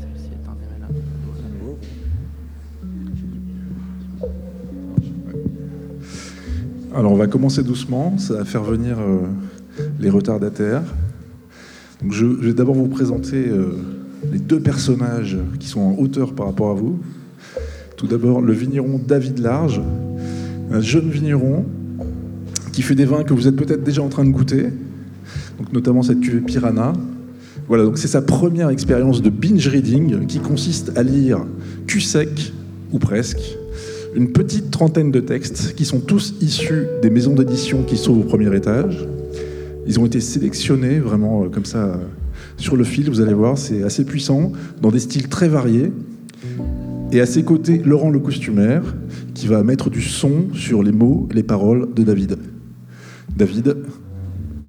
Celle-ci est. Alors on va commencer doucement, ça va faire venir euh, les retardataires. Je vais d'abord vous présenter euh, les deux personnages qui sont en hauteur par rapport à vous. Tout d'abord le vigneron David Large, un jeune vigneron qui fait des vins que vous êtes peut-être déjà en train de goûter, donc notamment cette cuvée Piranha. Voilà, donc c'est sa première expérience de binge reading qui consiste à lire cul sec ou presque une petite trentaine de textes qui sont tous issus des maisons d'édition qui sont au premier étage. Ils ont été sélectionnés vraiment euh, comme ça euh, sur le fil, vous allez voir, c'est assez puissant, dans des styles très variés. Et à ses côtés, Laurent le costumaire, qui va mettre du son sur les mots, les paroles de David. David,